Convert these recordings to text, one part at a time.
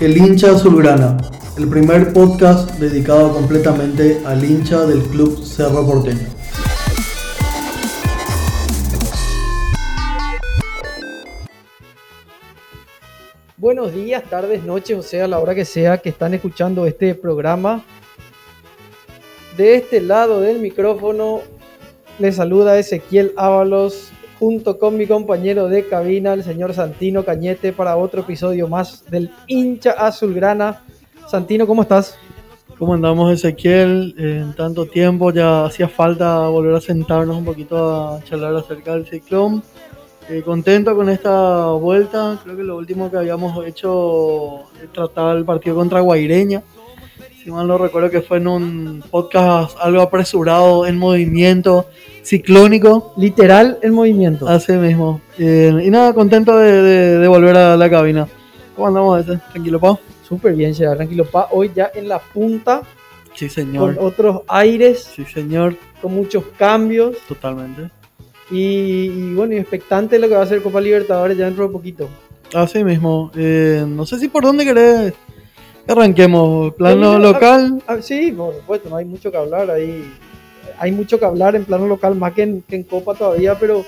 El hincha azulgrana, el primer podcast dedicado completamente al hincha del club Cerro Porteño. Buenos días, tardes, noches, o sea, la hora que sea que están escuchando este programa. De este lado del micrófono les saluda Ezequiel Ábalos junto con mi compañero de cabina, el señor Santino Cañete, para otro episodio más del hincha azulgrana. Santino, ¿cómo estás? ¿Cómo andamos, Ezequiel? En tanto tiempo ya hacía falta volver a sentarnos un poquito a charlar acerca del ciclón. Eh, contento con esta vuelta. Creo que lo último que habíamos hecho es tratar el partido contra Guaireña. Si mal no recuerdo que fue en un podcast algo apresurado, en movimiento, ciclónico. Literal en movimiento. Así mismo. Eh, y nada, contento de, volver a la cabina. ¿Cómo andamos ese? ¿Tranquilo, Pau? Súper bien, Gerard. Tranquilo, Pa. Hoy ya en la punta. Sí, señor. Con otros aires. Sí, señor. Con muchos cambios. Totalmente. Y, bueno, y expectante lo que va a ser Copa Libertadores ya dentro de poquito. Así mismo. Eh, no sé si por dónde querés Arranquemos, plano local. sí, por supuesto, no hay mucho que hablar ahí. Hay mucho que hablar en plano local, más que en, Copa todavía, pero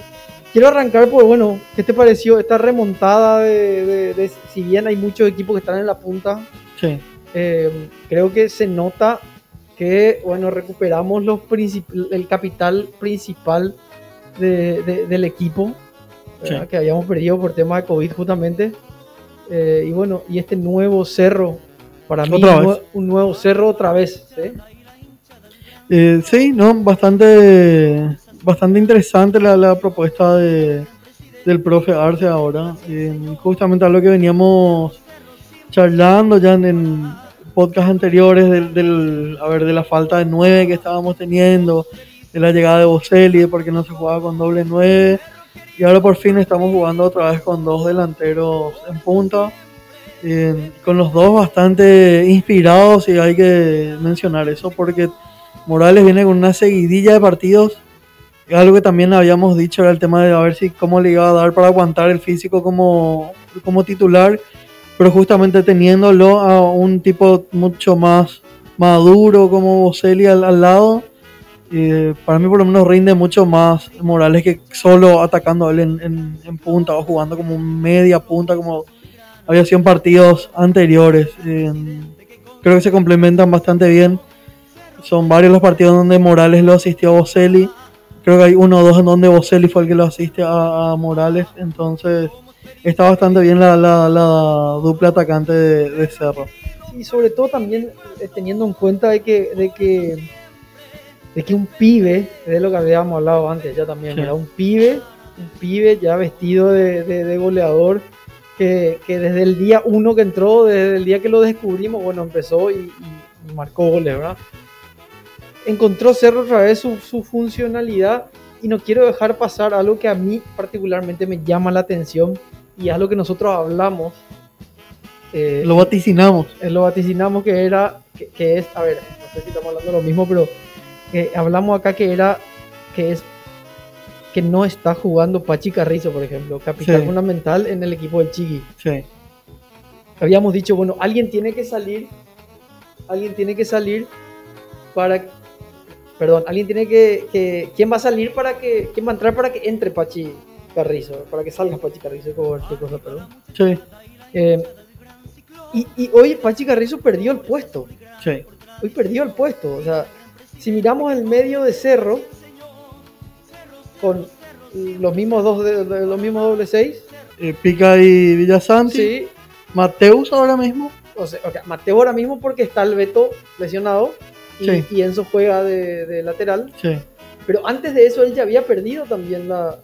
quiero arrancar por, bueno, ¿qué te pareció esta remontada de, si bien hay muchos equipos que están en la punta? Sí. Eh, creo que se nota que, bueno, recuperamos los el capital principal del equipo, que habíamos perdido por tema de COVID justamente. Eh, y bueno, y este nuevo cerro para mí, un, nuevo cerro otra vez. ¿sí? Eh, sí, no, bastante, bastante interesante la, propuesta de, del profe Arce ahora. Eh, justamente a lo que veníamos charlando ya en, podcast anteriores del, a ver, de la falta de nueve que estábamos teniendo, de la llegada de Boselli, porque no se jugaba con doble nueve. Y ahora por fin estamos jugando otra vez con dos delanteros en punta con los dos bastante inspirados y hay que mencionar eso porque Morales viene con una seguidilla de partidos. Algo que también habíamos dicho era el tema de a ver si cómo le iba a dar para aguantar el físico como, como titular, pero justamente teniéndolo a un tipo mucho más maduro como Boselli al, lado, para mí por lo menos rinde mucho más Morales que solo atacando él en, en punta o jugando como media punta como había sido en partidos anteriores. creo que se complementan bastante bien. Son varios los partidos donde Morales lo asistió a Boselli. Creo que hay uno o dos en donde Boselli fue el que lo asiste a, Morales. Entonces está bastante bien la, dupla atacante de, Cerro. Y sobre todo también eh, teniendo en cuenta de que, de que, de que un pibe, de lo que habíamos hablado antes ya también, era un pibe, un pibe ya vestido de goleador que, desde el día uno que entró, desde el día que lo descubrimos, bueno, empezó y, marcó goles, ¿verdad? Encontró Cerro otra vez su, funcionalidad y no quiero dejar pasar algo que a mí particularmente me llama la atención y es lo que nosotros hablamos. Eh, lo vaticinamos. Eh, lo vaticinamos que era, que, es, a ver, no sé si estamos hablando de lo mismo, pero hablamos acá que era, que es que no está jugando Pachi Carrizo, por ejemplo, capital fundamental en el equipo del Chigui. Sí. Habíamos dicho, bueno, alguien tiene que salir, alguien tiene que salir para, perdón, alguien tiene que, ¿quién va a salir para que, quién va a entrar para que entre Pachi Carrizo, para que salga Pachi Carrizo, qué cosa, perdón. Sí. Eh, y, y, hoy Pachi Carrizo perdió el puesto. Sí. Hoy perdió el puesto, o sea, si miramos el medio de Cerro, con los mismos dos de, los mismos doble seis. Eh, Pica y Villasanti. Sí. Mateus ahora mismo. O sea, Mateo ahora mismo porque está el Beto lesionado y, Enzo juega de, lateral. Sí. Pero antes de eso él ya había perdido también la,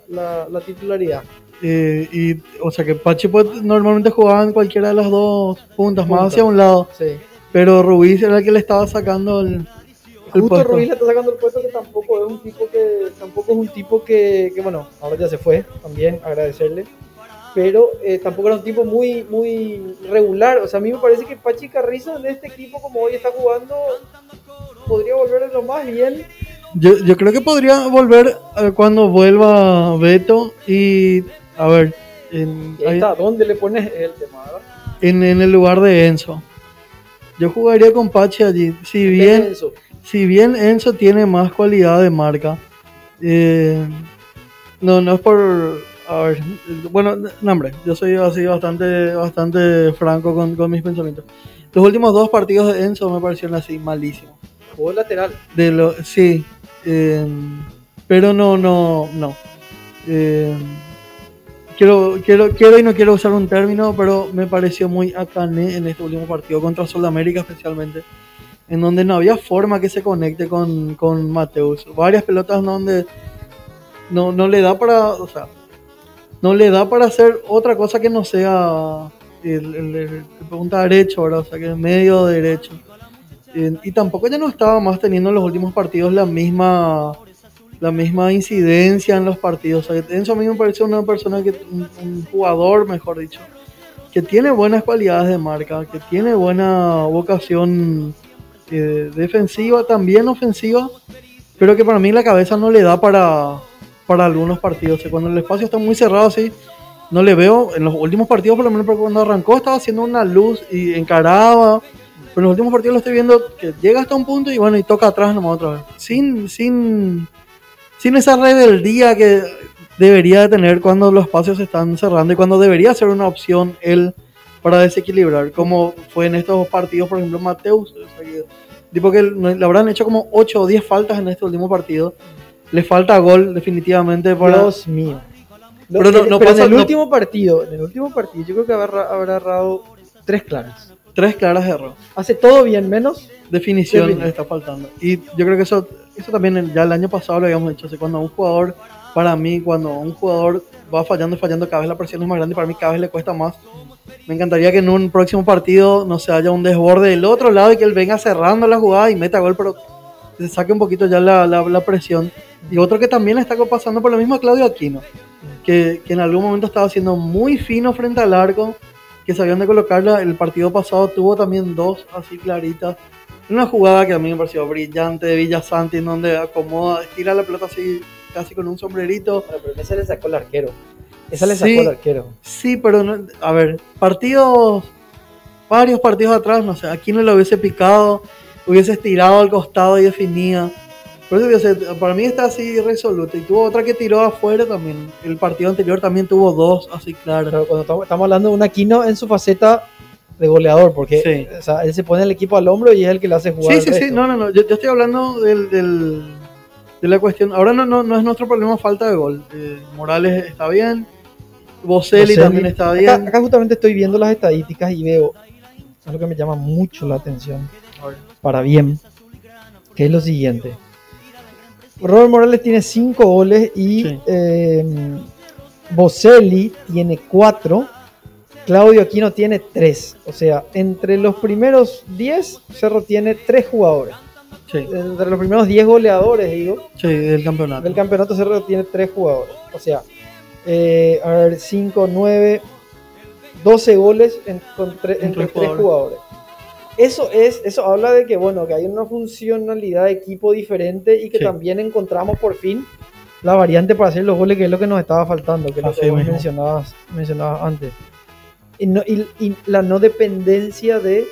titularidad. Eh, y, o sea que Pachi normalmente jugaba en cualquiera de las dos puntas, más hacia un lado. Sí. Pero Ruiz era el que le estaba sacando el, Justo Ruiz le está sacando el puesto que tampoco es un tipo que tampoco es un tipo que, bueno ahora ya se fue también agradecerle pero eh, tampoco era un tipo muy, muy regular. O sea, a mí me parece que Pachi Carrizo en este equipo, como hoy está jugando, podría volver a lo más bien. Yo, yo creo que podría volver eh, cuando vuelva Beto y, a ver, en, ahí está, ¿dónde le pones el tema? en, en el lugar de Enzo. Yo jugaría con Pachi allí. Si bien, Enzo. Si bien Enzo tiene más cualidad de marca, eh, no, no es por. A ver, bueno, no, hombre, yo soy así bastante, bastante franco con, con mis pensamientos. Los últimos dos partidos de Enzo me parecieron así malísimos. Jugó lateral. De lo, sí, eh, pero no, no, no. Eh, quiero, quiero, quiero y no quiero usar un término, pero me pareció muy acané en este último partido contra Sudamérica especialmente, en donde no había forma que se conecte con, con Mateus. Varias pelotas donde no, no le da para, o sea, no le da para hacer otra cosa que no sea el, el, el punta derecho, ¿verdad? O sea, que el medio derecho. Y tampoco ya no estaba más teniendo en los últimos partidos la misma la misma incidencia en los partidos. O sea, Enzo a mí me parece una persona que un, un jugador, mejor dicho, que tiene buenas cualidades de marca, que tiene buena vocación eh, defensiva, también ofensiva, pero que para mí la cabeza no le da para, para algunos partidos. O sea, cuando el espacio está muy cerrado así, no le veo. En los últimos partidos, por lo menos cuando arrancó, estaba haciendo una luz y encaraba. Pero en los últimos partidos lo estoy viendo que llega hasta un punto y bueno, y toca atrás nomás otra vez. Sin, sin, sin esa rebeldía que debería de tener cuando los espacios se están cerrando y cuando debería ser una opción él para desequilibrar, como fue en estos partidos, por ejemplo, Mateus. o sea que- tipo que le habrán hecho como 8 o 10 faltas en este último partido. Le falta gol definitivamente para... Dios mío. Pero no- no pero pasa- en el no- último partido, en el último partido, yo creo que habrá, habrá agarrado tres claras. Tres claras de error. Hace todo bien, menos definición Definición. le está faltando. Y yo creo que eso, eso también ya el año pasado lo habíamos hecho. O sea, cuando un jugador, para mí, cuando un jugador va fallando y fallando, cada vez la presión es más grande y para mí cada vez le cuesta más. Me encantaría que en un próximo partido no se haya un desborde del otro lado y que él venga cerrando la jugada y meta gol, pero se saque un poquito ya la, la- presión. Y otro que también está pasando por lo mismo a Claudio Aquino, que, que en algún momento estaba siendo muy fino frente al arco, que sabían de colocarla. El partido pasado tuvo también dos así claritas. Una jugada que a mí me pareció brillante de Villasanti, en donde acomoda, estira la pelota así casi con un sombrerito. Bueno, pero esa le sacó el arquero. Esa le Sí. sacó el arquero. Sí, pero no- a ver, partidos, varios partidos atrás, no sé, aquí no lo hubiese picado, hubiese estirado al costado y definía. Por eso hubiese- para mí está así resoluto. Y tuvo otra que tiró afuera también. El partido anterior también tuvo dos así claras. Pero cuando estamos, hablando de un Aquino en su faceta de goleador, porque Sí. o sea, él se pone el equipo al hombro y es el que le hace jugar. Sí, sí, sí, resto. no, no, no. Yo, yo estoy hablando del, del- de la cuestión. Ahora no, no, no es nuestro problema falta de gol. Eh, Morales está bien. Boselli Boselli. también está bien. Acá, acá justamente estoy viendo las estadísticas y veo algo que me llama mucho la atención, para bien, que es lo siguiente. Robert Morales tiene 5 goles y Sí. eh, Boselli tiene 4, Claudio Aquino tiene 3. O sea, entre los primeros 10, Cerro tiene 3 jugadores. Sí, Entre los primeros 10 goleadores, digo, sí, del campeonato. del campeonato Cerro tiene 3 jugadores. O sea, eh, a ver, 5, 9, 12 goles en- con tre- En entre tres 3 jugadores. Eso es, eso habla de que bueno, que hay una funcionalidad de equipo diferente y que Sí. también encontramos por fin la variante para hacer los goles, que es lo que nos estaba faltando, que es lo que vos mencionabas, mencionabas antes. Y, no- y- y la no dependencia de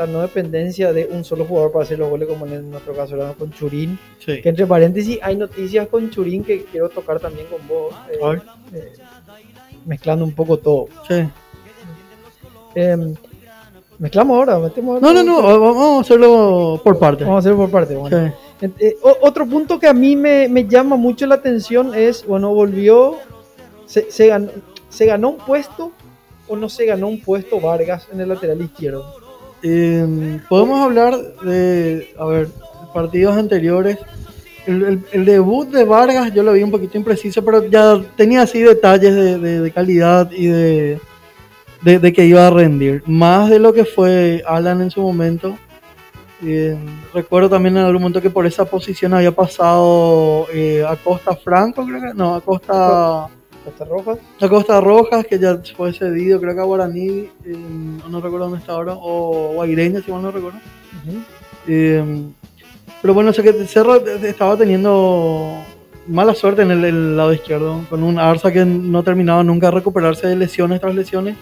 la no dependencia de un solo jugador para hacer los goles, como en nuestro caso era con Churín. Sí. Que entre paréntesis hay noticias con Churín que quiero tocar también con vos, eh, eh, mezclando un poco todo. sí. Em, mezclamos ahora, metemos No, no, no, vamos a hacerlo por parte. Vamos a hacerlo por parte. Bueno. Sí. Eh, otro punto que a mí me, me llama mucho la atención es, bueno, volvió, se, se ganó, se ganó un puesto o no se ganó un puesto Vargas en el lateral izquierdo. Eh, podemos hablar de, a ver, partidos anteriores. El, debut de Vargas yo lo vi un poquito impreciso, pero ya tenía así detalles de, de- calidad y de, de, que iba a rendir. Más de lo que fue Alan en su momento. Eh, recuerdo también en algún momento que por esa posición había pasado eh, a Costa Franco, creo que no, a Costa, Costa Rojas. A Costa Rojas, que ya fue cedido, creo que a Guaraní, eh, no recuerdo dónde está ahora, o Guaireña, si mal no recuerdo. Eh, pero bueno, sé que Cerro estaba teniendo mala suerte en el, lado izquierdo, con un Arza que no terminaba nunca de recuperarse de lesiones tras lesiones.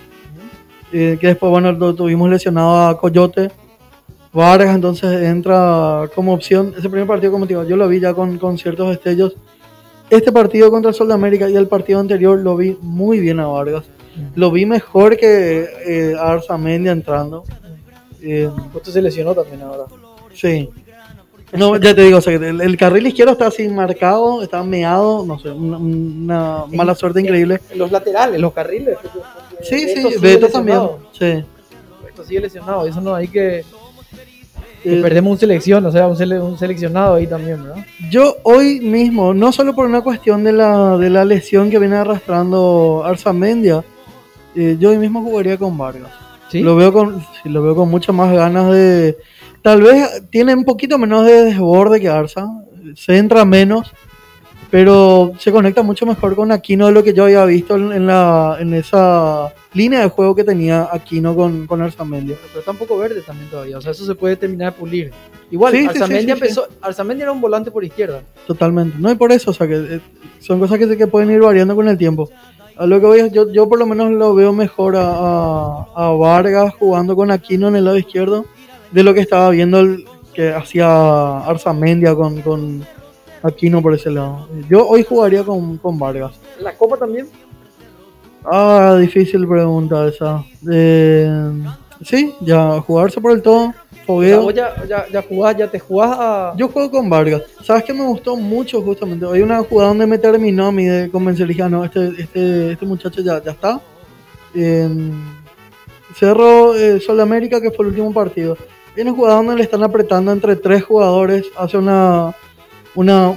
Eh, que después, bueno, lo tuvimos lesionado a Coyote. Vargas entonces entra como opción. Ese primer partido, como te digo, yo lo vi ya con, con ciertos destellos. Este partido contra el Sol de América y el partido anterior lo vi muy bien a Vargas. Lo vi mejor que eh, a Arzamendia entrando. Eh, se lesionó también ahora. Sí. No, ya te digo, el, carril izquierdo está así marcado, está meado, no sé, una, mala suerte increíble. los laterales, los carriles. Sí, sí, Beto también. Sí. Beto sigue lesionado, eso no hay que, eh, perdemos un selección, o sea, un, seleccionado ahí también, ¿verdad? Yo hoy mismo, no solo por una cuestión de la, de la lesión que viene arrastrando Arzamendia, eh, yo hoy mismo jugaría con Vargas. ¿Sí? Lo veo con, lo veo con muchas más ganas de Tal vez tiene un poquito menos de desborde que Arsa, se entra menos, pero se conecta mucho mejor con Aquino de lo que yo había visto en, la, en esa línea de juego que tenía Aquino con, con Arzamendia. Pero está un poco verde también todavía, o sea, eso se puede terminar de pulir. Igual, sí, Arzamendia, era un volante por izquierda. Totalmente, no, y por eso, o sea, que eh, son cosas que, que pueden ir variando con el tiempo. A lo que voy, yo, yo por lo menos lo veo mejor a, a Vargas jugando con Aquino en el lado izquierdo de lo que estaba viendo el, que hacía Arzamendia con, con Aquino por ese lado. Yo hoy jugaría con, con Vargas. ¿La Copa también? Ah, difícil pregunta esa. Eh, sí, ya jugarse por el todo. Fogueo. ya, ya, ya jugás, ya te jugás a... Yo juego con Vargas. ¿Sabes qué me gustó mucho justamente? Hay una jugada donde me terminó a mí de convencer. Dije, no, este, este, este muchacho ya, ya está. Cerro eh, Sol América, que fue el último partido. Viene un jugador donde le están apretando entre tres jugadores, hace una, una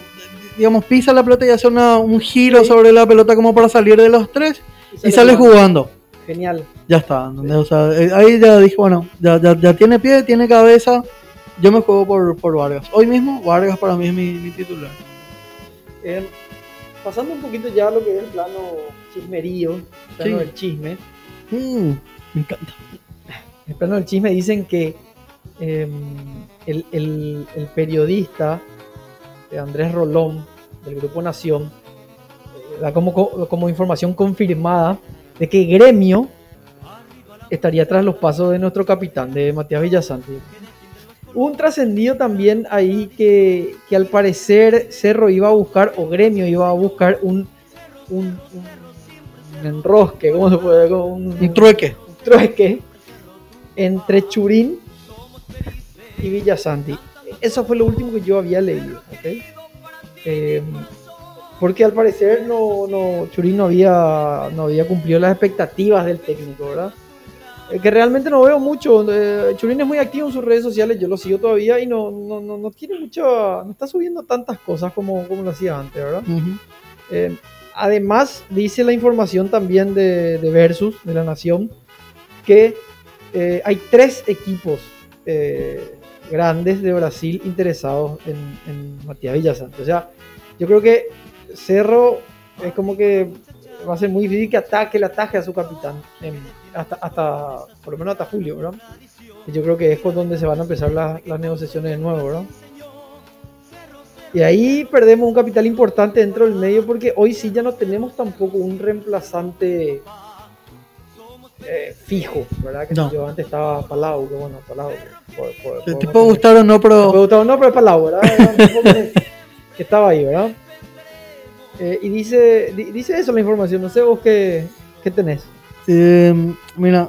digamos, pisa la pelota y hace una, un giro sobre la pelota como para salir de los tres y sale, jugando. Genial. Ya está. Eh, ahí ya dije, bueno, ya, ya, tiene pie, tiene cabeza. Yo me juego por, por Vargas. Hoy mismo, Vargas para mí es mi, titular. Eh, pasando un poquito ya a lo que es el plano chismerío, el plano del chisme. Mm, me encanta. El plano del chisme dicen que Em, el, periodista Andrés Rolón del Grupo Nación eh, da como, como información confirmada de que Gremio estaría tras los pasos de nuestro capitán, de Matías Villasanti. Un trascendido también ahí que, al parecer Cerro iba a buscar, o Gremio iba a buscar un, un, enrosque, ¿cómo se puede? Un, un trueque. Un trueque entre Churín y Villa Santi. Eso fue lo último que yo había leído. Em, porque al parecer no, no, Churín no había, no había cumplido las expectativas del técnico, ¿verdad? Eh, que realmente no veo mucho. Eh, Churín es muy activo en sus redes sociales, yo lo sigo todavía y no, no, no, tiene mucho. No está subiendo tantas cosas como, como lo hacía antes, ¿verdad? Em, además, dice la información también de, de Versus, de la Nación, que eh, hay tres equipos grandes de Brasil interesados en, Matías Villasante. O sea, yo creo que Cerro es como que va a ser muy difícil que ataque, el ataje a su capitán, hasta, hasta, por lo menos hasta julio, ¿verdad? Y yo creo que es por donde se van a empezar las, las negociaciones de nuevo, ¿verdad? Y ahí perdemos un capital importante dentro del medio porque hoy sí ya no tenemos tampoco un reemplazante eh, fijo, ¿verdad? Que yo antes estaba Palau, que bueno, Palau. ¿Te, puede gustar o no, pero. Te puede gustar o no, pero es Palau, ¿verdad? que, estaba ahí, ¿verdad? Eh, y dice, dice eso la información, no sé vos qué, qué tenés. Eh, mira,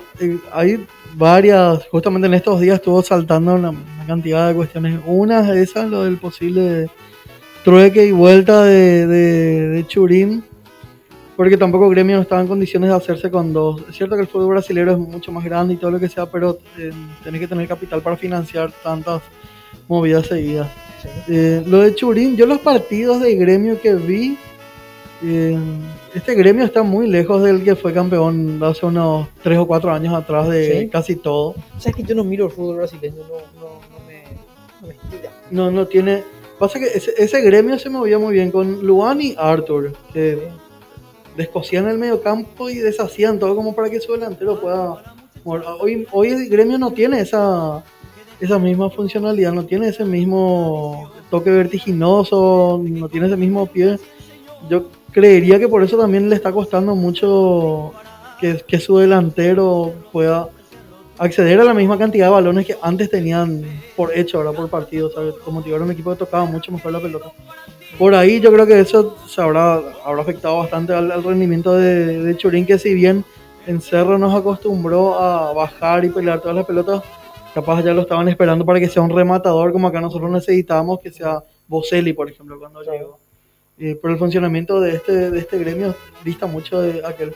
hay varias, justamente en estos días estuvo saltando una, cantidad de cuestiones. Una de esas, lo del posible trueque y vuelta de, de, de Churín porque tampoco Gremio no estaba en condiciones de hacerse con dos. Es cierto que el fútbol brasileño es mucho más grande y todo lo que sea, pero eh, tenés que tener capital para financiar tantas movidas seguidas. Eh, lo de Churín, yo los partidos de Gremio que vi, eh, este Gremio está muy lejos del que fue campeón hace unos 3 o 4 años atrás de casi todo. O sea, es que yo no miro el fútbol brasileño, no, no, me, no No, tiene... Pasa que ese, ese, gremio se movía muy bien con Luan y Arthur, que descosían el mediocampo y deshacían todo como para que su delantero pueda... Hoy, hoy el gremio no tiene esa, esa misma funcionalidad, no tiene ese mismo toque vertiginoso, no tiene ese mismo pie. Yo creería que por eso también le está costando mucho que, que su delantero pueda acceder a la misma cantidad de balones que antes tenían por hecho, ahora por partido, ¿sabes? Como era un equipo que tocaba mucho mejor la pelota. Por ahí yo creo que eso se habrá, habrá afectado bastante al, rendimiento de, de, Churín, que si bien en Cerro nos acostumbró a bajar y pelear todas las pelotas, capaz ya lo estaban esperando para que sea un rematador, como acá nosotros necesitábamos que sea Boselli, por ejemplo, cuando llegó. Eh, pero el funcionamiento de este, de este gremio dista mucho de aquel.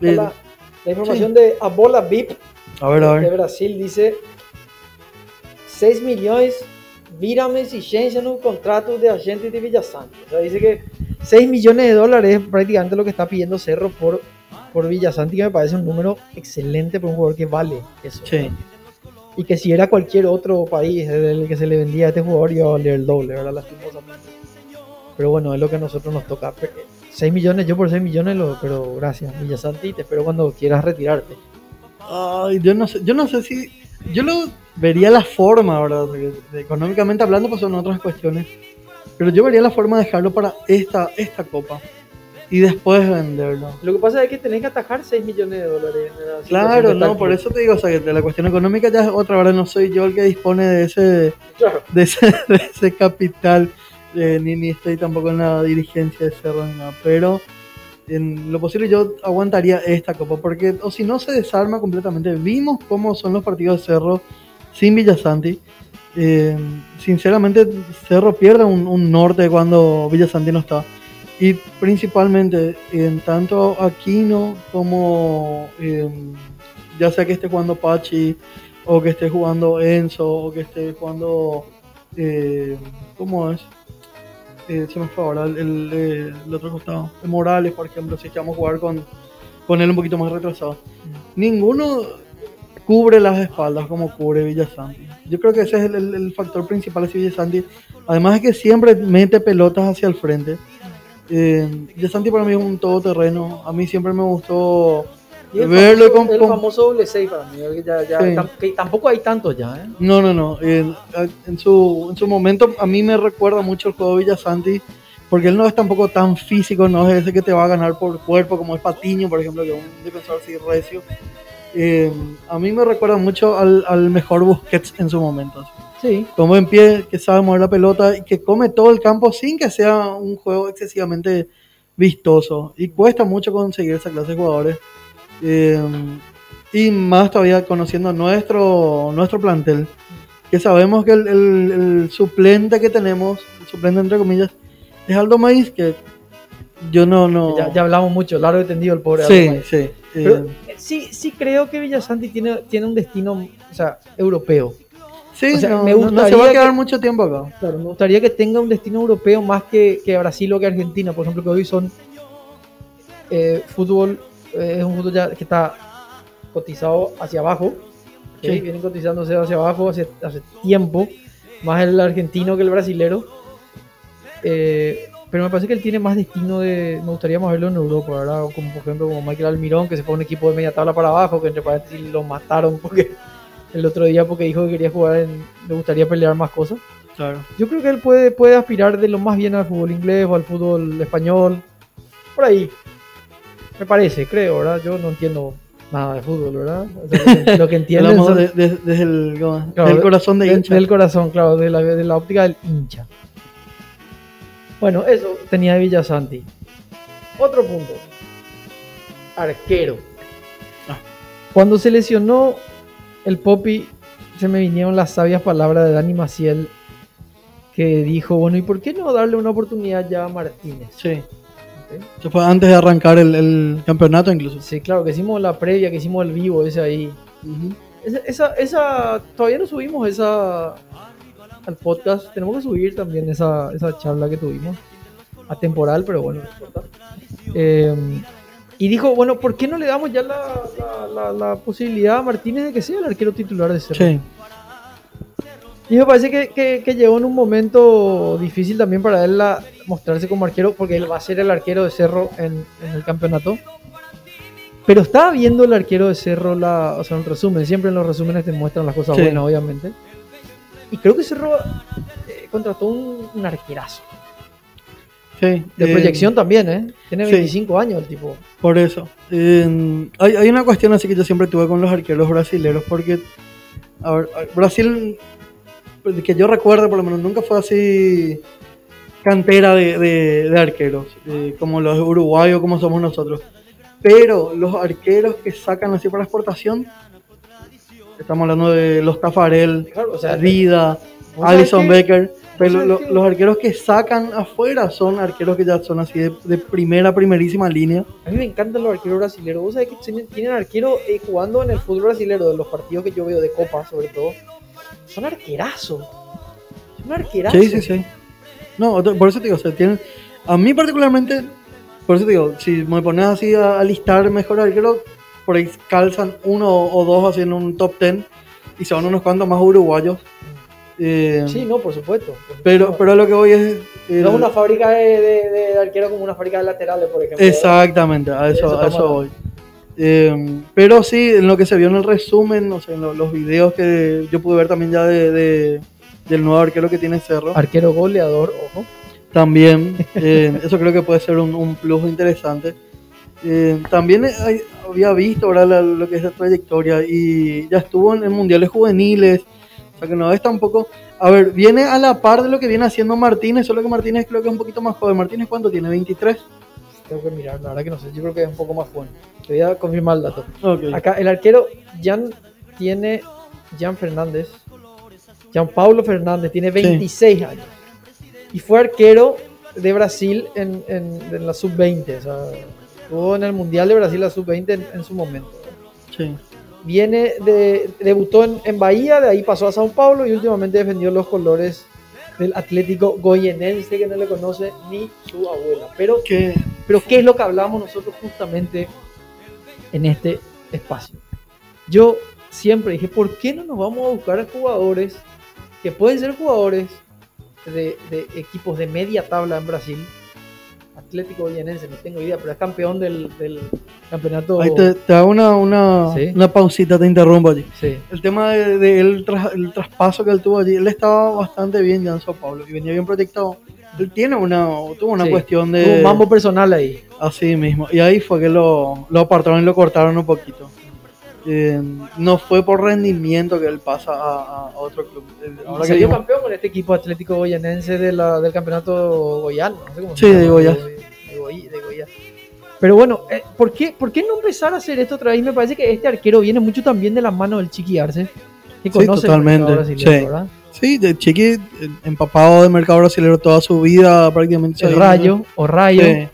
la, información de Abola VIP a ver, a ver. de Brasil dice 6 millones viram en un contrato de agente de Villasanti. O sea, dice que 6 millones de dólares es prácticamente lo que está pidiendo Cerro por, por Villasanti, que me parece un número excelente para un jugador que vale eso. Sí. Y que si era cualquier otro país el que se le vendía a este jugador iba a valer el doble, ¿verdad? Lastimosamente. Pero bueno, es lo que a nosotros nos toca. 6 millones, yo por 6 millones, lo, pero gracias, Villasanti, te espero cuando quieras retirarte. Ay, yo no sé, yo no sé si. Yo lo vería la forma, ¿verdad? económicamente hablando, pues son otras cuestiones. Pero yo vería la forma de dejarlo para esta, esta copa. Y después venderlo. Lo que pasa es que tenés que atajar 6 millones de dólares. Claro, no, por eso te digo, o sea, que de la cuestión económica ya es otra, ¿verdad? No soy yo el que dispone de ese, de ese, de ese capital, eh, ni, ni estoy tampoco en la dirigencia de Cerro, nada, pero en lo posible yo aguantaría esta copa, porque o si no se desarma completamente. Vimos cómo son los partidos de Cerro sin Villasanti. Eh, sinceramente, Cerro pierde un, norte cuando Villasanti no está. Y principalmente, en tanto Aquino como em, ya sea que esté jugando Pachi, o que esté jugando Enzo, o que esté jugando. Eh, ¿Cómo es? Eh, se me fue ahora el, el, otro costado. Morales, por ejemplo, si vamos a jugar con, con él un poquito más retrasado. Mm. Ninguno cubre las espaldas como cubre Villasanti. Yo creo que ese es el, factor principal de Villasanti. Además de que siempre mete pelotas hacia el frente. Eh, Villasanti para mí es un todoterreno. A mí siempre me gustó el verlo famoso, con, el famoso doble 6 para mí, que tampoco hay tantos ya. ¿eh? No, no, no. En, su, en su momento a mí me recuerda mucho el juego de Villasanti, porque él no es tampoco tan físico, no es ese que te va a ganar por cuerpo, como es Patiño, por ejemplo, que es un defensor así recio. Eh, a mí me recuerda mucho al, al, mejor Busquets en su momento. Sí. Como en pie, que sabe mover la pelota y que come todo el campo sin que sea un juego excesivamente vistoso. Y cuesta mucho conseguir esa clase de jugadores. Eh, y más todavía conociendo nuestro, nuestro plantel, que sabemos que el, suplente que tenemos, el suplente entre comillas, es Aldo Maíz, que yo no... no... Ya, hablamos mucho, largo y tendido el pobre sí, Sí, eh, sí. sí, creo que Villasanti tiene, tiene un destino o sea, europeo. Sí, no, me gustaría se va a quedar mucho tiempo acá. Claro, me gustaría que tenga un destino europeo más que, que Brasil o que Argentina, por ejemplo, que hoy son eh, fútbol es un fútbol ya que está cotizado hacia abajo. Sí. Vienen cotizándose hacia abajo hace, hace, tiempo, más el argentino que el brasilero. Eh, pero me parece que él tiene más destino de. Me gustaría más verlo en Europa, ¿verdad? Como por ejemplo como Michael Almirón, que se fue a un equipo de media tabla para abajo, que entre paréntesis lo mataron porque el otro día porque dijo que quería jugar en. le gustaría pelear más cosas. Claro. Yo creo que él puede, puede aspirar de lo más bien al fútbol inglés o al fútbol español. Por ahí. Me parece, creo, ¿verdad? Yo no entiendo nada de fútbol, ¿verdad? lo que entiendo es desde el, corazón de, hincha. Del corazón, claro, de la, de la óptica del hincha. Bueno, eso tenía Villasanti. Otro punto. Arquero. Ah. Cuando se lesionó el Poppy, se me vinieron las sabias palabras de Dani Maciel que dijo, bueno, ¿y por qué no darle una oportunidad ya a Martínez? Sí. Eso fue antes de arrancar el, campeonato incluso. Sí, claro, que hicimos la previa, que hicimos el vivo ese ahí. esa, esa, todavía no subimos esa al podcast. Tenemos que subir también esa, esa charla que tuvimos. Atemporal, pero bueno, no importa. Eh, y dijo, bueno, ¿por qué no le damos ya la, la, posibilidad a Martínez de que sea el arquero titular de Cerro? Sí. Y me parece que, que- que llegó en un momento difícil también para él la- mostrarse como arquero, porque él va a ser el arquero de Cerro en, en el campeonato. Pero estaba viendo el arquero de Cerro, la, o sea, un resumen, siempre en los resúmenes te muestran las cosas Sí. buenas, obviamente. Y creo que Cerro eh, contrató un, un arquerazo. Sí, De eh, proyección también, ¿eh? Tiene sí. 25 años el tipo. Por eso. Eh, hay, hay una cuestión así que yo siempre tuve con los arqueros brasileros, porque, a ver, Brasil, que yo recuerdo por lo menos, nunca fue así cantera de, de- de arqueros, eh, como los uruguayos, como somos nosotros. Pero los arqueros que sacan así para exportación, estamos hablando de los Tafarel, Claro, o sea, Rida, ¿vos sabés Alison Becker. Pero lo- los arqueros que sacan afuera son arqueros que ya son así de, de primera, primerísima línea. A mí me encantan los arqueros brasileños. Vos sabés que tienen, arqueros eh, jugando en el fútbol brasileño, de los partidos que yo veo de Copa, sobre todo. Son arquerazos. Son arquerazos. Sí, sí, sí. No, por eso te digo, o sea, tienen, a mí particularmente, por eso te digo, si me pones así a, a listar mejor arqueros, por ahí calzan uno o dos en un top ten y se van unos cuantos más uruguayos. Eh, Sí, no, por supuesto. pero, pero lo que voy es... el- no es una fábrica de, de, de arqueros como una fábrica de laterales, por ejemplo. Exactamente, a Eso eso, a eso voy. Eh, pero sí, en lo que se vio en el resumen, o sea, en lo- los videos que yo pude ver también ya de, de- del nuevo arquero que tiene Cerro, Arquero goleador, ojo. también, eh, eso creo que puede ser un, un plus interesante. Eh, también hay- había visto ahora la- lo que es la trayectoria y ya estuvo en, en mundiales juveniles, o sea que no es tampoco... A ver, viene a la par de lo que viene haciendo Martínez, solo que Martínez creo que es un poquito más joven. Martínez, ¿cuánto tiene? ¿23? Tengo que mirar, la verdad que no sé. Yo creo que es un poco más joven. Te voy a confirmar el dato. Ok. Acá el arquero Jan tiene Jan Fernández. Jan Paulo Fernández tiene 26 años. Y fue arquero de Brasil en, en- en la sub-20. O sea, en el Mundial de Brasil la sub-20 en, en su momento. Sí. Viene de. debutó en, en Bahía, de ahí pasó a Sao Paulo y últimamente defendió los colores del Atlético Goyenense, que no le conoce ni su abuela. Pero Que pero ¿qué es lo que hablamos nosotros justamente en este espacio? Yo siempre dije, ¿por qué no nos vamos a buscar a jugadores que pueden ser jugadores de, de equipos de media tabla en Brasil? Atlético Goianense, no tengo idea, pero es campeón del, del campeonato. Ahí te, te hago una, una, Sí. una pausita, te interrumpo allí. Sí. El tema de, de él tras- el traspaso que él tuvo allí, él estaba bastante bien ya en Sao Paulo y venía bien proyectado. Él tiene una, tuvo una Sí. cuestión Tuvo de un mambo personal ahí. así mismo. Y ahí fue que lo, lo apartaron y lo cortaron un poquito. Eh, no fue por rendimiento que él pasa a, a otro club. Eh, Ahora que salió digo- campeón con este equipo Atlético Goyanense de la- del campeonato goyano. No sé cómo Sí, se de Goya. De, de Goya- de Goya. Pero bueno, eh, ¿por, qué, ¿por qué no empezar a hacer esto otra vez? Me parece que este arquero viene mucho también de la mano del Chiqui Arce. Que Sí, el totalmente, mercado brasileño, sí. ¿verdad? Sí, de Chiqui, empapado de mercado brasileño toda su vida prácticamente. El Rayo, o Rayo. Sí.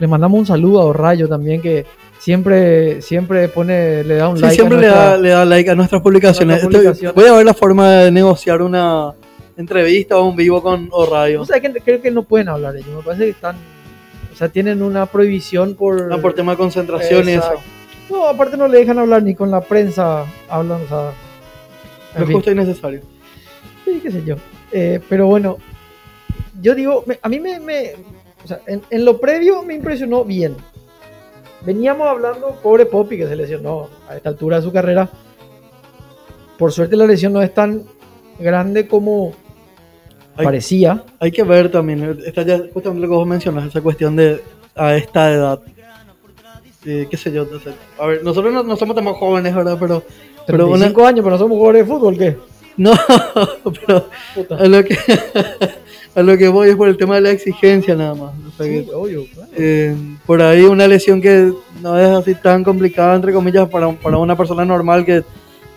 Le mandamos un saludo a Rayo también, que siempre, siempre pone, le da un Sí, like. a siempre le, nuestra- da, le da like a nuestras publicaciones. Nuestras Estoy- publicaciones. voy a ver la forma de negociar una entrevista o un vivo con Orayo. O sea, que creo que no pueden hablar ellos. Me parece que están. O sea, tienen una prohibición por. No, por tema de concentración y eso. No, aparte no le dejan hablar ni con la prensa. Hablan, o sea. fin. justo y necesario. Sí, qué sé yo. Eh, pero bueno, yo digo, me- a mí me, me- o sea, en, en lo previo me impresionó bien. Veníamos hablando, pobre Poppy que se lesionó a esta altura de su carrera. Por suerte la lesión no es tan grande como Hay, parecía. hay que ver también, está ya justamente lo que vos mencionas, esa cuestión de a esta edad. Eh, qué sé yo, no sé. a ver, nosotros no, no somos tan jóvenes, ¿verdad? Pero, pero una, 35 años, pero no somos jugadores de fútbol, ¿qué? no, pero Puta. lo que a lo que voy es por el tema de la exigencia nada más. O sea, Sí, que, obvio, claro. eh, por ahí una lesión que no es así tan complicada, entre comillas, para, para una persona normal que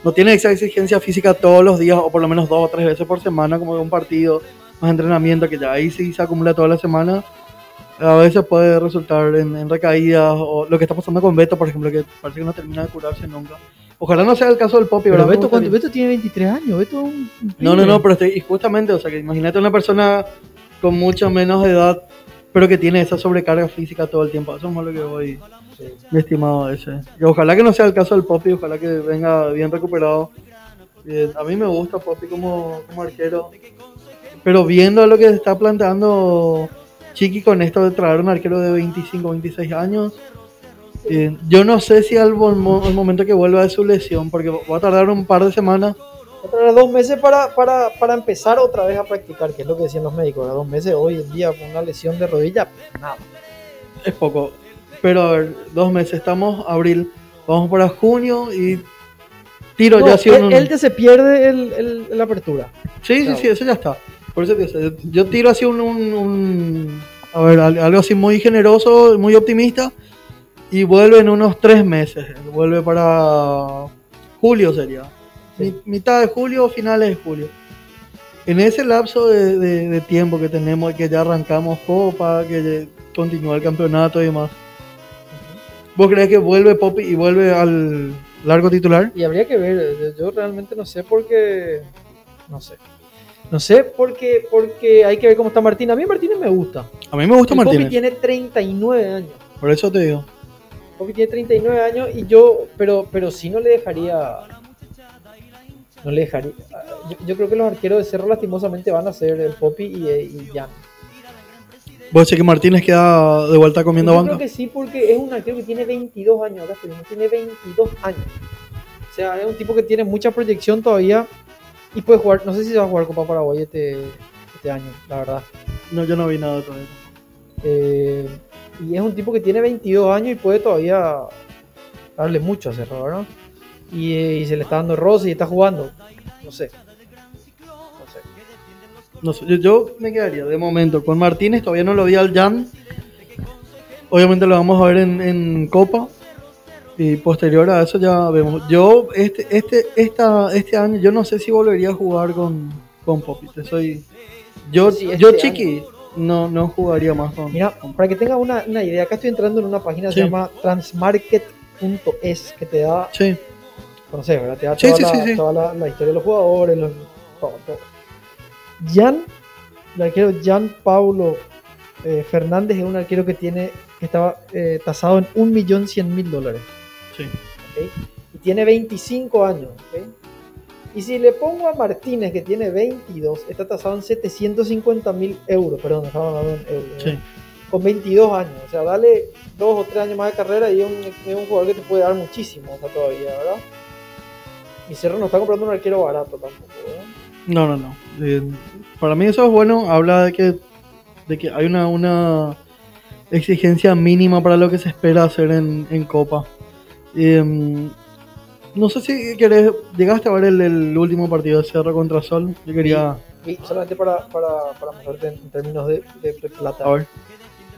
no tiene esa exigencia física todos los días, o por lo menos dos o tres veces por semana, como de un partido, más entrenamiento, que ya ahí sí se acumula toda la semana. A veces puede resultar en, en recaídas, o lo que está pasando con Beto, por ejemplo, que parece que no termina de curarse nunca. Ojalá no sea el caso del Poppy, ¿verdad? Beto, gustaría- Beto tiene 23 años, Beto un- no, no, no, pero estoy, y justamente, o sea, que imagínate una persona con mucha menos edad, pero que tiene esa sobrecarga física todo el tiempo. Eso es más lo que voy, Sí. mi estimado ese. Y ojalá que no sea el caso del Poppy, ojalá que venga bien recuperado. Eh, a mí me gusta Poppy como, como arquero. Pero viendo lo que está planteando Chiqui con esto de traer un arquero de 25, 26 años, eh, yo no sé si al, mo- momento que vuelva de su lesión, porque va a tardar un par de semanas. Va a tardar dos meses para, para, para empezar otra vez a practicar, que es lo que decían los médicos. ¿verdad? Dos meses hoy en día con una lesión de rodilla, nada. Es poco. Pero a ver, dos meses, estamos abril, vamos para junio y tiro No, ya así él, él ya se pierde el, el- la apertura. Sí, sí, Claro. sí, eso ya está. Por eso te yo tiro así un, un- un- a ver, al- algo así muy generoso, muy optimista, y vuelve en unos tres meses. Vuelve para julio sería. Sí. Mi- mitad de julio, finales de julio. En ese lapso de, de- de tiempo que tenemos, que ya arrancamos Copa, que continúa el campeonato y demás. ¿Vos crees que vuelve Poppy y vuelve al largo titular? Y habría que ver, yo, yo realmente no sé porque. No sé. No sé porque, porque hay que ver cómo está Martín. A mí Martínez me gusta. A mí me gusta El Popi Martínez. tiene 39 años. Por eso te digo. Popi tiene 39 años y yo, pero, pero sí no le dejaría. No le dejaría. Yo, yo creo que los arqueros de Cerro lastimosamente van a ser el Popi y, y Jan. ¿Vos decís que Martínez queda de vuelta comiendo Yo banca? creo que sí, porque es un arquero que tiene 22 años. Acá tiene 22 años. O sea, es un tipo que tiene mucha proyección todavía y puede jugar. No sé si se va a jugar Copa Paraguay este, este año, la verdad. No, yo no vi nada todavía. Eh, y es un tipo que tiene 22 años y puede todavía darle mucho a Cerro, ¿verdad? Y, y se le está dando roce y está jugando. No sé. No sé. No sé, yo, yo me quedaría de momento con Martínez, todavía no lo vi al Jan. Obviamente lo vamos a ver en, en Copa. Y posterior a eso ya vemos. Yo este, este, esta, este año yo no sé si volvería a jugar con, con te soy. Yo, Sí, este yo año. No, no jugaría más con. Mira, para que tengas una, una idea, acá estoy entrando en una página que Sí. se llama transmarket.es que te da Sí, conoces, ¿verdad? Te da Sí, toda, la, toda la, la historia de los jugadores, los, todo, todo. Jan, el arquero Jan Paulo eh, Fernández es un arquero que tiene que estaba eh, tasado en 1.100.000 dólares. sí. Y tiene 25 años. ¿ok? Y si le pongo a Martínez, que tiene 22, está tasado en 750.000 euros, perdón, estaba hablando en euros. ¿eh? sí. Con 22 años. O sea, dale dos o tres años más de carrera y es un, es un jugador que te puede dar muchísimo o sea, todavía, ¿verdad? Y Cerro no está comprando un arquero barato tampoco, ¿verdad? No, no, no. Eh, para mí eso es bueno. Habla de que, de que hay una, una exigencia mínima para lo que se espera hacer en, en Copa. Eh, no sé si querés, llegaste a ver el, el último partido de Cerro contra Sol. Yo quería... Y solamente para, para, para mostrarte en, en términos de, de- de plata. A ver.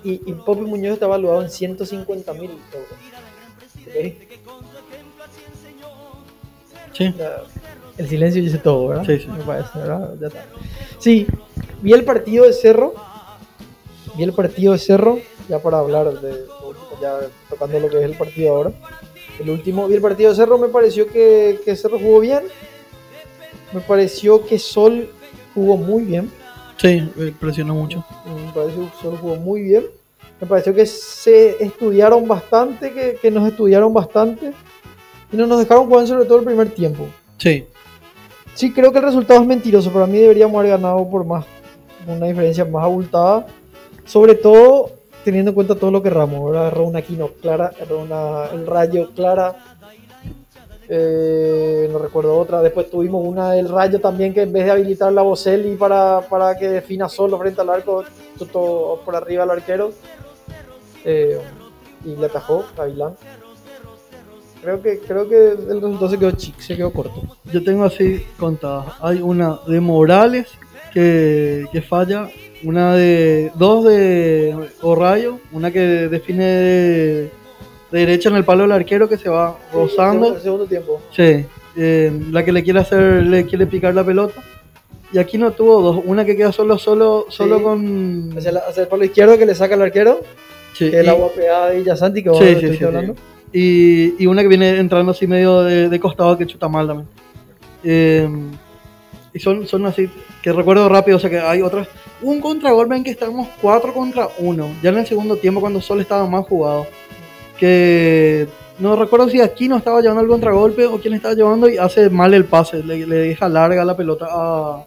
Y, y Muñoz está valuado en 150 mil euros. Sí. El silencio dice todo, ¿verdad? Sí, sí. Me parece, ¿verdad? Ya está. Sí, vi el partido de Cerro. Vi el partido de Cerro, ya para hablar de. Ya tocando lo que es el partido ahora. El último, vi el partido de Cerro, me pareció que, que Cerro jugó bien. Me pareció que Sol jugó muy bien. Sí, eh, presionó mucho. Me pareció que Sol jugó muy bien. Me pareció que se estudiaron bastante, que, que nos estudiaron bastante. Y no nos dejaron jugar sobre todo el primer tiempo. Sí. Sí, creo que el resultado es mentiroso. Para mí deberíamos haber ganado por más, una diferencia más abultada. Sobre todo teniendo en cuenta todo lo que Ramos, ¿verdad? Erró una Quino clara, erró una, el rayo clara. Eh, no recuerdo otra. Después tuvimos una del rayo también que en vez de habilitar la Boselli para, para que defina solo frente al arco, todo por arriba al arquero. Eh, y le atajó Gavilán. Creo que, creo que el resultado se quedó chic, se quedó corto. Yo tengo así contadas. Hay una de Morales que, que falla, una de. dos de Orrayo, una que define de, de derecha en el palo del arquero que se va rozando. El segundo tiempo. Sí, eh, la que le quiere hacer, le quiere picar la pelota. Y aquí no tuvo dos, una que queda solo, solo, solo Sí. con. Hacia, la- hacia el palo izquierdo que le saca el arquero, Sí, que es la y- guapeada de Villasanti que vos Sí, sí, estuviste sí, hablando. y, y una que viene entrando así medio de, de costado que chuta mal también. Eh, y son, son así, que recuerdo rápido, o sea que hay otras. Un contragolpe en que estábamos 4 contra 1, ya en el segundo tiempo cuando Sol estaba más jugado. Que no recuerdo si aquí no estaba llevando el contragolpe o quién estaba llevando y hace mal el pase, le, le deja larga la pelota a,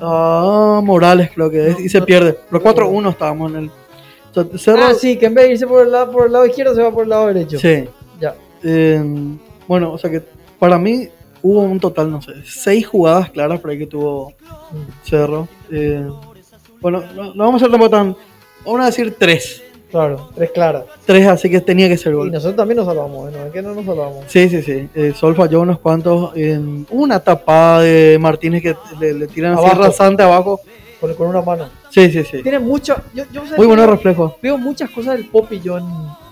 a Morales, creo que es, y se pierde. Pero 4-1 estábamos en el. o sea, Cerro- Ah, sí, que en vez de irse por el lado, por el lado izquierdo se va por el lado derecho. Sí. Ya. Eh, bueno, o sea que para mí hubo un total, no sé, seis jugadas claras por ahí que tuvo Cerro. Eh, bueno, no, no vamos a ser tampoco tan. Vamos a decir tres. Claro, tres claras. Tres, así que tenía que ser Y gol. nosotros también nos salvamos. ¿no? Es que no nos salvamos. Sí, sí, sí. Eh, Sol falló unos cuantos. en una tapada de Martínez que le, le tiran así Abajo. rasante abajo. Con, con una mano. Sí, sí, sí. Tiene mucho. Yo, yo ¿sabes Muy buenos reflejos. Veo muchas cosas del Pop y yo en,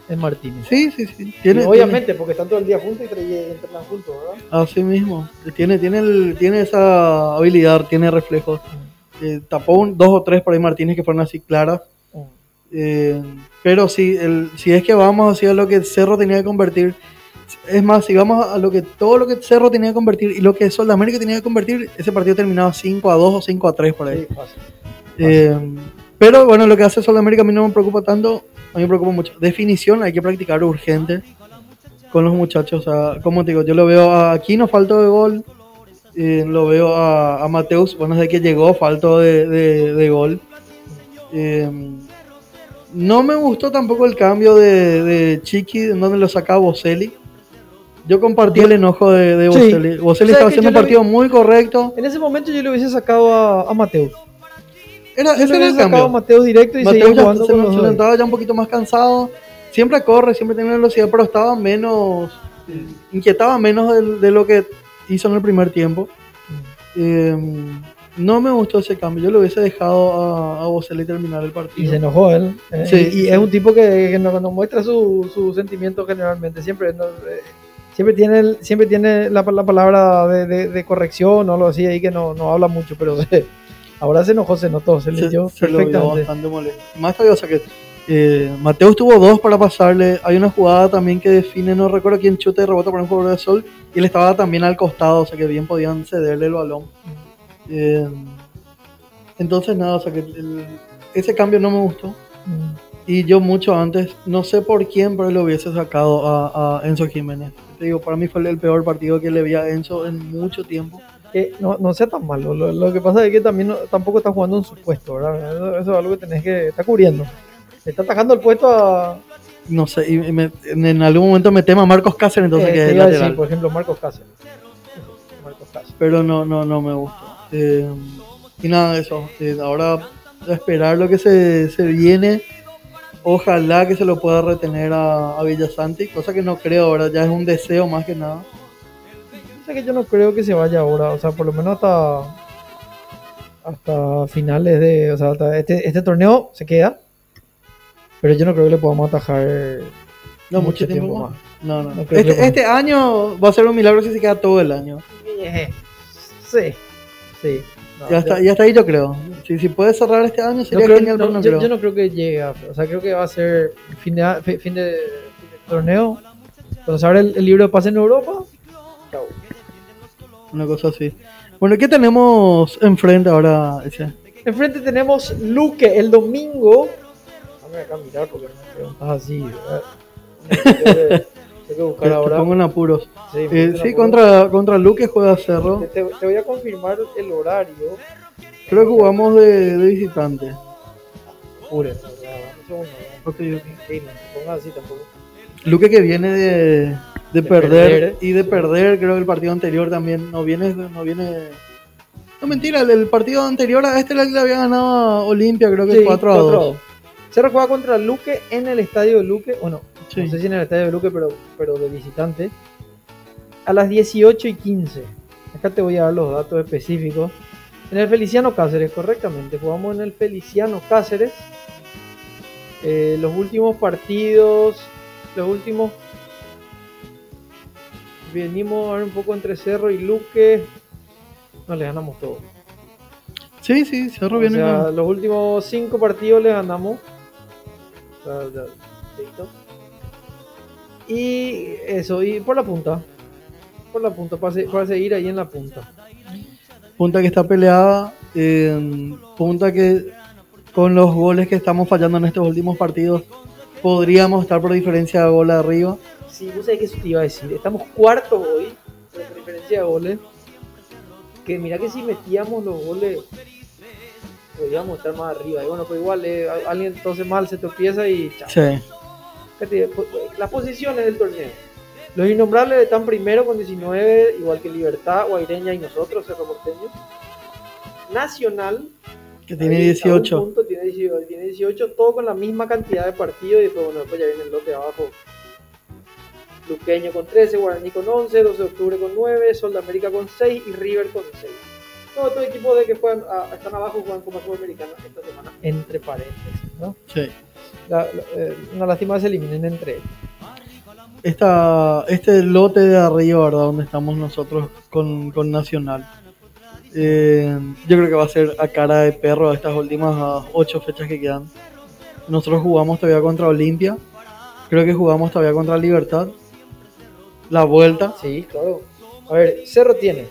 en Martínez. Sí, sí, sí. Y Tiene, obviamente, porque están todo el día juntos y entrenan juntos, ¿verdad? así mismo. Tiene, tiene, el- tiene esa habilidad, tiene reflejos. Eh, tapó un, dos o tres por ahí Martínez que fueron así claras. Mm. Eh, pero el, si es que vamos hacia lo que Cerro tenía que convertir, es más, si vamos a lo que todo lo que Cerro tenía que convertir y lo que Sol de América tenía que convertir, ese partido terminaba 5 a 2 o 5 a 3 por ahí. Sí, fácil. Eh, pero bueno, lo que hace Sol de América a mí no me preocupa tanto, a mí me preocupa mucho. Definición hay que practicar urgente con los muchachos. O sea, como te digo, yo lo veo a aquí no falto de gol, eh, lo veo a, a Mateus, bueno, desde que llegó falto de, de- de gol. Eh, no me gustó tampoco el cambio de, de Chiqui, en donde lo sacaba Boselli. Yo compartí el enojo de, de Sí. Boselli. Boselli ¿Sabes estaba haciendo un partido muy correcto. En ese momento yo le hubiese sacado a, a Mateus. Era, ese era el cambio. Mateus directo y Mateo seguía ya jugando se, con se notaba ya un poquito más cansado. Siempre corre, siempre tiene velocidad, pero estaba menos. eh, inquietaba menos del- de, lo que hizo en el primer tiempo. Eh, no me gustó ese cambio. Yo le hubiese dejado a, a Boselli terminar el Y partido. se enojó él. eh, Sí, y, y sí. es un tipo que, que nos, nos muestra su, su sentimiento generalmente. Siempre nos, eh, siempre tiene, el- siempre tiene la, la palabra de, de- de corrección o algo así ahí que no, no habla mucho, pero se- ahora se enojó, se notó, se se, leyó se lo vio perfectamente. bastante molesto. Más todavía, o sea que eh, Mateus tuvo dos para pasarle. Hay una jugada también que define, no recuerdo quién chuta y rebota por un jugador de sol. Y él estaba también al costado, o sea que bien podían cederle el balón. Eh, entonces, nada, o sea que el- ese cambio no me gustó. Mm. Y yo mucho antes, no sé por quién, pero le hubiese sacado a, a Enzo Jiménez. Te digo, para mí fue el peor partido que le vi a Enzo en mucho tiempo. Que no, no sea tan malo. Lo, lo que pasa es que también no- tampoco está jugando en su puesto, ¿verdad? Eso, eso es algo que tenés que. Está cubriendo. Está atacando el puesto a. No sé, y me- en, algún momento me tema Marcos Cáceres, entonces eh, que es decir, por ejemplo, Marcos Cáceres. Marcos Cáceres. pero no, no, no me gustó. Eh, y nada de eso. Eh, ahora a esperar lo que se, se viene. Ojalá que se lo pueda retener a, a Villasanti, cosa que no creo ahora, ya es un deseo más que nada. Sea que yo no creo que se vaya ahora, o sea, por lo menos hasta hasta finales de, o sea, hasta este, este torneo se queda, pero yo no creo que le podamos atajar No, mucho, mucho tiempo, tiempo más. más. No, no. No creo que este, lo- este año va a ser un milagro si se queda todo el año. Sí, sí. No, Ya está, ya está ahí yo creo. Si, si puede cerrar este año sería creo- genial, no, no yo, creo. yo no creo que llegue, a- o sea, creo que va a ser fin de, fin de, fin de torneo, cuando se abre el, el libro de pase en Europa, chao. Una cosa así. Bueno, ¿qué tenemos enfrente ahora? Ese? Enfrente tenemos Luque el domingo. Dame acá a mirar porque me preguntas así. ¿verdad? Tengo que- buscar Te, te ahora. pongo en apuros. Sí, Eh, sí, contra, contra Luque juega Cerro. Te, voy a confirmar el horario. Creo que jugamos de, de visitante. Apure, ¿verdad? Dame un segundo, ¿verdad? Ok, ok. Sí, no te pongas así tampoco. Luque que viene de, de, De perder, perder. y de perder, creo que el partido anterior también no viene, no viene. No mentira, el, el partido anterior a este le había ganado Olimpia, creo que Sí, 4 a 2. Cerro juega contra Luque en el estadio de Luque. Bueno, Sí. no sé si en el estadio de Luque, pero, pero de visitante. A las 18 y 15. Acá te voy a dar los datos específicos. En el Feliciano Cáceres, correctamente. Jugamos en el Feliciano Cáceres. Eh, los últimos partidos, los últimos. Venimos a ver un poco entre Cerro y Luque. No, le ganamos todo. Sí, sí, Cerro O viene sea, los últimos cinco partidos les ganamos. O sea, ya, listo. Y eso, y por la punta. Por la punta, para, se- para seguir ahí en la punta. punta que está peleada, eh, punta que con los goles que estamos fallando en estos últimos partidos podríamos estar por diferencia de gol arriba. Sí, vos sabés que eso te iba a decir. Estamos cuartos hoy, por diferencia de goles. Que mira que si metíamos los goles, podríamos estar más arriba. Y bueno, pues igual, eh, alguien entonces mal se tropieza y chao. Sí. Pues, Las posiciones del torneo. Los innombrables están primero con 19, igual que Libertad, Guaireña y nosotros, Cerro Porteño. Nacional, Que tiene ahí, a un 18. punto, tiene 18, tiene 18, todo con la misma cantidad de partidos. Y después, bueno, después ya viene el lote de abajo. Luqueño con 13, Guaraní con 11, 12 de octubre con 9, Sol de América con 6 y River con 6. Todos estos equipos de que juegan, ah, están abajo juegan Copa Sudamericana esta semana, entre paréntesis. ¿no? Sí. La- la- eh, una lástima que se eliminen entre ellos. Esta, este lote de arriba, ¿verdad? Donde estamos nosotros con, con Nacional. Eh, yo creo que va a ser a cara de perro estas últimas ah, ocho fechas que quedan. Nosotros jugamos todavía contra Olimpia. Creo que jugamos todavía contra Libertad. La vuelta. Sí, claro. A ver, Cerro tiene.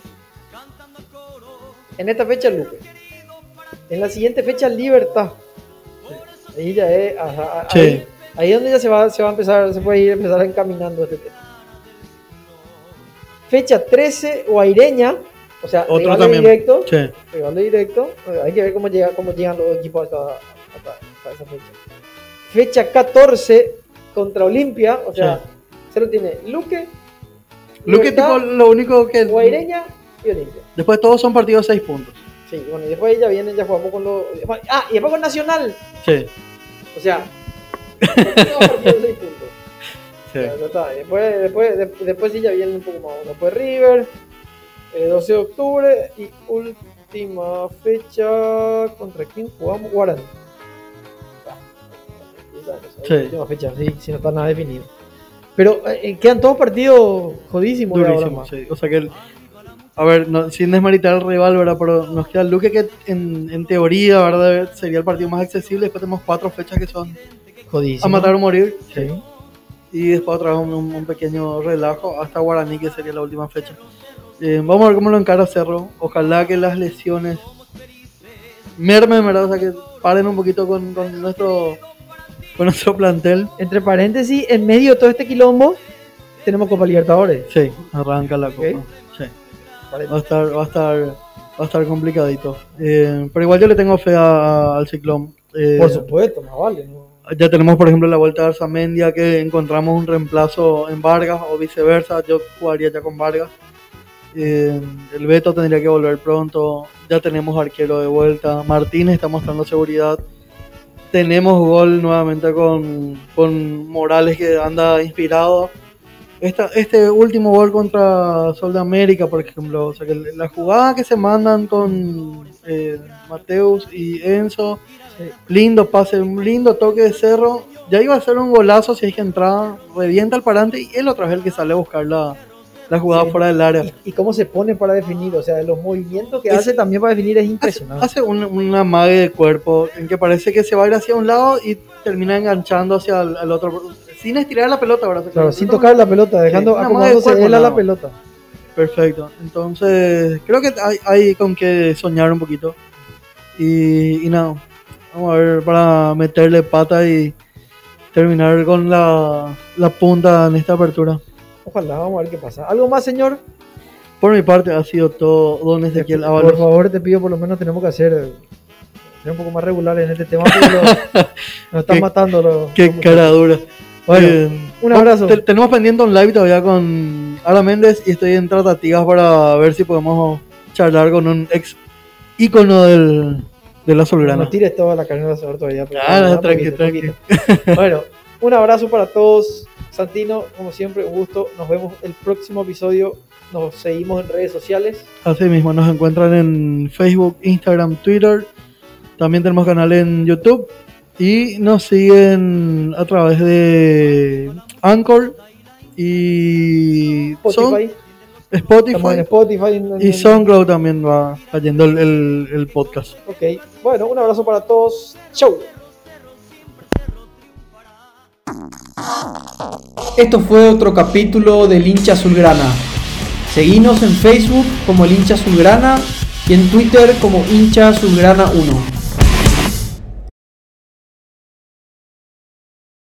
En esta fecha Luque. En la siguiente fecha Libertad. Ahí ya es. ajá, a- Sí. ahí, ahí es donde ya se va, se va a empezar, se puede ir empezar encaminando este tema. Fecha 13, Guaireña. O sea, Otro rival también. directo. Sí. Rival directo. Eh, Hay que ver cómo, llega, cómo llegan los equipos hasta, hasta- hasta esa fecha. Fecha 14 contra Olimpia. O sea, Cerro tiene Luque. Lo que Libertad, tipo, lo único que. Guaireña y Olimpia. Después todos son partidos de 6 puntos. Sí, bueno, y después ya vienen, ya jugamos con los. Ah, y después con Nacional. Sí. O sea, partidos partidos de 6 puntos. sí. Ya, ya está. Después, después, de- después sí ya vienen un poco más. Después River, eh, 12 de octubre y última fecha. ¿Contra quién jugamos? Guarani. Ah, Sí. Última fecha, sí, si no está nada definido. Pero eh, quedan todos partidos jodísimos de ahora Durísimo, más. sí. O sea que, el- a ver, no- sin desmeritar al rival, ¿verdad? Pero nos queda el Luque que en, en teoría, ¿verdad? Sería el partido más accesible. Después tenemos cuatro fechas que son Jodísimo. a matar o morir. Sí. Y después otra vez un, un- un pequeño relajo hasta Guaraní, que sería la última fecha. Eh, vamos a ver cómo lo encara Cerro. Ojalá que las lesiones mermen, ¿verdad? O sea, que paren un poquito con, con nuestro con nuestro plantel. Entre paréntesis, en medio de todo este quilombo, tenemos Copa Libertadores. Sí, arranca la copa. Ok. Sí. Va a estar, va a estar, va a estar complicadito. Eh, pero igual yo le tengo fe a- al ciclón. Eh, Por supuesto, más vale. ¿no? Ya tenemos, por ejemplo, la vuelta de Arzamendia, que encontramos un reemplazo en Vargas o viceversa. Yo jugaría ya con Vargas. Eh, el Beto tendría que volver pronto. Ya tenemos arquero de vuelta. Martínez está mostrando seguridad. Tenemos gol nuevamente con, con Morales que anda inspirado. Esta, este último gol contra Sol de América, por ejemplo, o sea que la jugada que se mandan con eh, Mateus y Enzo, Sí. lindo pase, un lindo toque de cerro, ya iba a ser un golazo si es que entraba, revienta el parante y él otra vez el que sale a buscar la, la jugada Sí. fuera del área. Y, y cómo se pone para definir, o sea, los movimientos que Es- hace también para definir es impresionante. hace un, una mague de cuerpo en que parece que se va a ir hacia un lado y termina enganchando hacia el, otro, sin estirar la pelota, ¿verdad? Claro, sin tocar la pelota, dejando acomodándose de él a la pelota. Perfecto. Entonces, creo que hay, hay con que soñar un poquito. Y, y nada, vamos a ver para meterle pata y terminar con la, la punta en esta apertura. Ojalá, vamos a ver qué pasa. ¿Algo más, señor? Por mi parte ha sido todo, don Ezequiel por Ábalos. favor, te pido, por lo menos tenemos que hacer ser un poco más regulares en este tema porque lo- nos están Qué- matando los. Qué los cara dura. Bueno, Eh, un abrazo. te- tenemos pendiente un live todavía con Ara Méndez y estoy en tratativas para ver si podemos charlar con un ex ícono del, de la No Solgrana. tires toda la carne de asador todavía. pero- Ah, tranqui, tranqui. poquito. Bueno, un abrazo para todos. Santino, como siempre, un gusto. Nos vemos el próximo episodio. Nos seguimos en redes sociales. Así mismo, nos encuentran en Facebook, Instagram, Twitter. También tenemos canal en YouTube. Y nos siguen a través de Anchor y Spotify. Son- Spotify, Estamos en Spotify. en- en- y SoundCloud también va cayendo el, el- el podcast. Ok. Bueno, un abrazo para todos. Chau. Esto fue otro capítulo del hincha azulgrana. Seguinos en Facebook como el hincha azulgrana y en Twitter como hincha azulgrana 1.